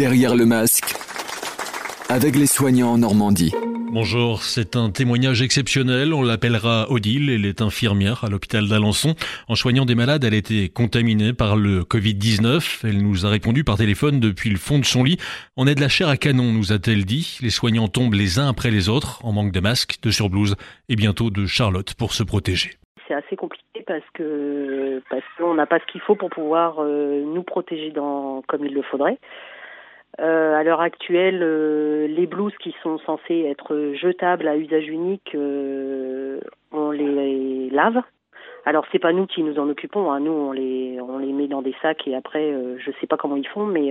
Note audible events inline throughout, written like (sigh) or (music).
Derrière le masque, avec les soignants en Normandie. Bonjour, c'est un témoignage exceptionnel. On l'appellera Odile. Elle est infirmière à l'hôpital d'Alençon. En soignant des malades, elle a été contaminée par le Covid-19. Elle nous a répondu par téléphone depuis le fond de son lit. On est de la chair à canon, nous a-t-elle dit. Les soignants tombent les uns après les autres, en manque de masques, de surblouses et bientôt de Charlotte pour se protéger. C'est assez compliqué parce que parce qu'on n'a pas ce qu'il faut pour pouvoir euh, nous protéger dans comme il le faudrait. Euh, à l'heure actuelle, euh, les blouses qui sont censées être jetables à usage unique, euh, on les lave. Alors c'est pas nous qui nous en occupons, hein. nous on les on les met dans des sacs et après euh, je sais pas comment ils font, mais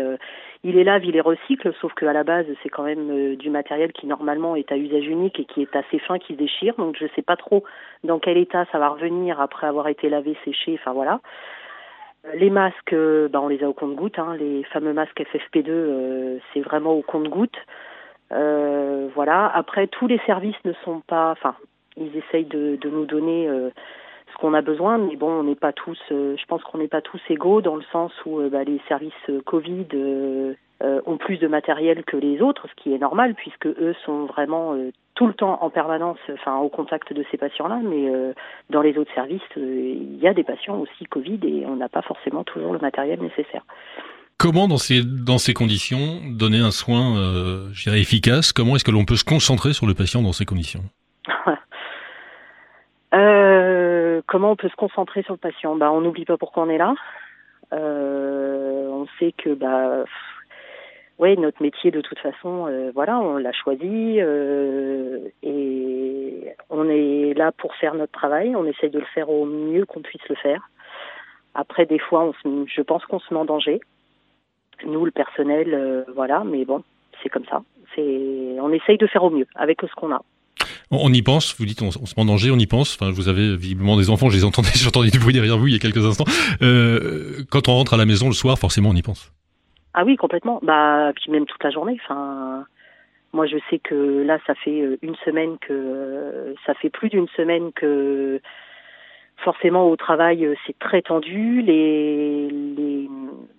il les lave, il les recycle, sauf qu'à la base c'est quand même du matériel qui normalement est à usage unique et qui est assez fin, qui se déchire, donc je sais pas trop dans quel état ça va revenir après avoir été lavé, séché, enfin voilà. Les masques, euh, bah, on les a au compte-goutte. Hein. Les fameux masques FFP2, euh, c'est vraiment au compte-goutte. Euh, voilà. Après, tous les services ne sont pas. Enfin, ils essayent de, de nous donner ce qu'on a besoin, mais bon, on n'est pas tous. je pense qu'on n'est pas tous égaux dans le sens où bah, les services Covid ont plus de matériel que les autres, ce qui est normal puisque eux sont vraiment tout le temps en permanence, enfin au contact de ces patients-là, mais euh, dans les autres services, euh, il y a des patients aussi Covid et on n'a pas forcément toujours le matériel nécessaire. Comment, dans ces, dans ces conditions, donner un soin, euh, je dirais, efficace Comment est-ce que l'on peut se concentrer sur le patient dans ces conditions? (laughs) Euh, Comment on peut se concentrer sur le patient? Bah, On n'oublie pas pourquoi on est là. on sait que bah, oui, notre métier de toute façon, euh, voilà, on l'a choisi euh, et on est là pour faire notre travail. On essaye de le faire au mieux qu'on puisse le faire. Après, des fois, on se, je pense qu'on se met en danger. Nous, le personnel, euh, voilà, mais bon, c'est comme ça. C'est, on essaye de faire au mieux avec ce qu'on a. On, y pense, vous dites on, se met en danger, on y pense. Enfin, vous avez visiblement des enfants, je les entendais, (laughs) j'ai entendu du bruit derrière vous il y a quelques instants. quand on rentre à la maison le soir, forcément on y pense. Ah oui, complètement. Bah, puis même toute la journée. Enfin, moi, je sais que là, ça fait euh, une semaine que ça fait plus d'une semaine que forcément au travail euh, c'est très tendu. Les, les,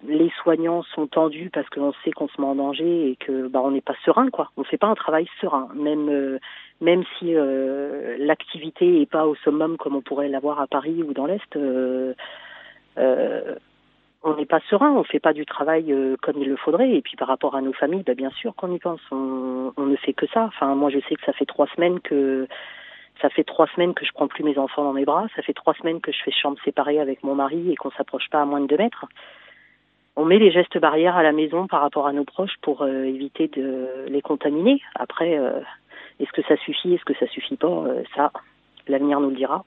les soignants sont tendus parce qu'on sait qu'on se met en danger et que bah on n'est pas serein quoi. On fait pas un travail serein, même euh, même si l'activité est pas au summum comme on pourrait l'avoir à Paris ou dans l'est. Euh, on n'est pas serein, on fait pas du travail euh, comme il le faudrait. Et puis par rapport à nos familles, bah, bien sûr qu'on y pense. On, on, ne fait que ça. Enfin, moi, je sais que ça fait trois semaines que ça fait trois semaines que je prends plus mes enfants dans mes bras. Ça fait trois semaines que je fais chambre séparée avec mon mari et qu'on s'approche pas à moins de deux mètres. On met les gestes barrières à la maison par rapport à nos proches pour euh, éviter de les contaminer. Après, euh, est-ce que ça suffit, est-ce que ça suffit pas Ça, l'avenir nous le dira.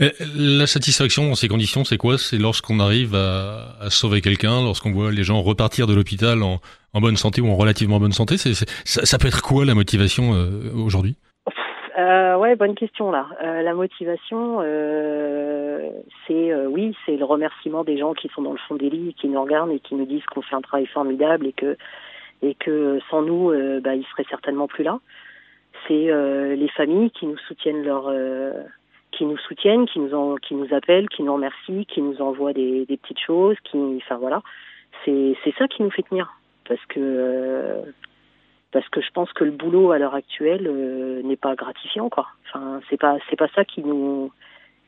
Euh, la satisfaction dans ces conditions, c'est quoi? C'est lorsqu'on arrive à, sauver quelqu'un, lorsqu'on voit les gens repartir de l'hôpital en, bonne santé ou en relativement bonne santé? Ça, peut être quoi la motivation euh, aujourd'hui? Euh, Ouais, bonne question là. Euh, la motivation, euh, c'est oui, c'est le remerciement des gens qui sont dans le fond des lits, qui nous regardent et qui nous disent qu'on fait un travail formidable et que et que sans nous, bah, ils seraient certainement plus là. C'est les familles qui nous soutiennent leur qui nous soutiennent, qui nous en, qui nous appellent, qui nous remercient, qui nous envoient des, des petites choses, qui, enfin voilà, c'est ça qui nous fait tenir, parce que euh, parce que je pense que le boulot à l'heure actuelle euh, n'est pas gratifiant quoi. Enfin c'est pas c'est pas ça qui nous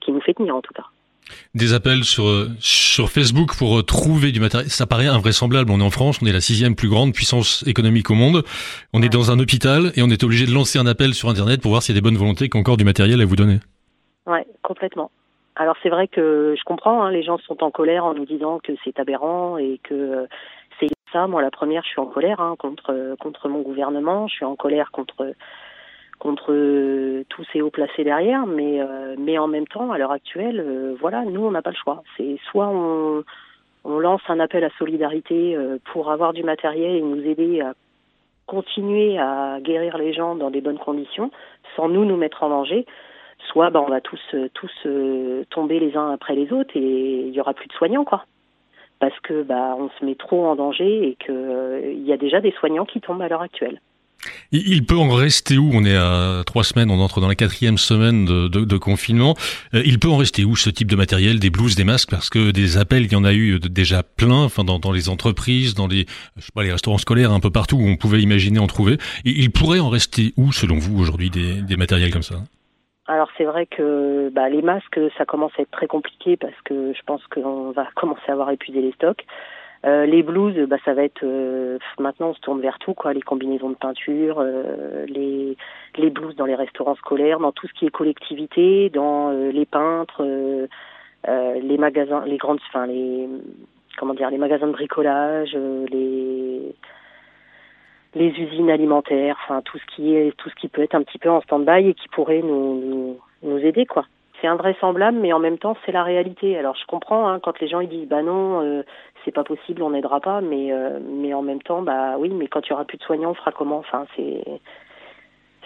qui nous fait tenir en tout cas. Des appels sur sur Facebook pour trouver du matériel, ça paraît invraisemblable. On est en France, on est la sixième plus grande puissance économique au monde. On est dans un hôpital et on est obligé de lancer un appel sur Internet pour voir s'il y a des bonnes volontés qui ont encore du matériel à vous donner. Ouais, complètement. Alors c'est vrai que je comprends, hein, les gens sont en colère en nous disant que c'est aberrant et que euh, c'est ça. Moi, la première, je suis en colère hein, contre contre mon gouvernement. Je suis en colère contre contre tous ces hauts placés derrière, mais euh, en même temps, à l'heure actuelle, euh, voilà, nous on n'a pas le choix. C'est soit on on lance un appel à solidarité pour avoir du matériel et nous aider à continuer à guérir les gens dans des bonnes conditions, sans nous nous mettre en danger soit bah, on va tous euh, tous euh, tomber les uns après les autres et il y aura plus de soignants quoi parce que bah on se met trop en danger et que euh, y a déjà des soignants qui tombent à l'heure actuelle. Il peut en rester où? On est à trois semaines, on entre dans la quatrième semaine de, confinement. Il peut en rester où ce type de matériel, des blouses, des masques? Parce que des appels, il y en a eu déjà plein, enfin dans, les entreprises, dans les, je sais pas, les restaurants scolaires, un peu partout où on pouvait imaginer en trouver. Il pourrait en rester où, selon vous, aujourd'hui, des, des matériels comme ça? Alors c'est vrai que bah, les masques, ça commence à être très compliqué parce que je pense qu'on va (laughs) commencer à avoir épuisé les stocks. Euh, les blouses, bah, ça va être euh, maintenant on se tourne vers tout quoi, les combinaisons de peinture, euh, les les blouses dans les restaurants scolaires, dans tout ce qui est collectivité, dans les peintres, les magasins, les grandes, enfin les comment dire, les magasins de bricolage, les les usines alimentaires, enfin tout ce qui est tout ce qui peut être un petit peu en stand-by et qui pourrait nous, nous, aider quoi c'est invraisemblable, mais en même temps, c'est la réalité. Alors, je comprends hein, quand les gens ils disent, bah non, euh, c'est pas possible, on n'aidera pas, mais euh, mais en même temps, bah oui, mais quand il y aura plus de soignants, on fera comment? Enfin, c'est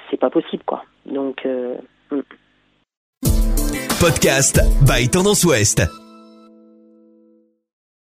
c'est pas possible, quoi. Donc. Euh, hmm. Podcast by Tendance Ouest.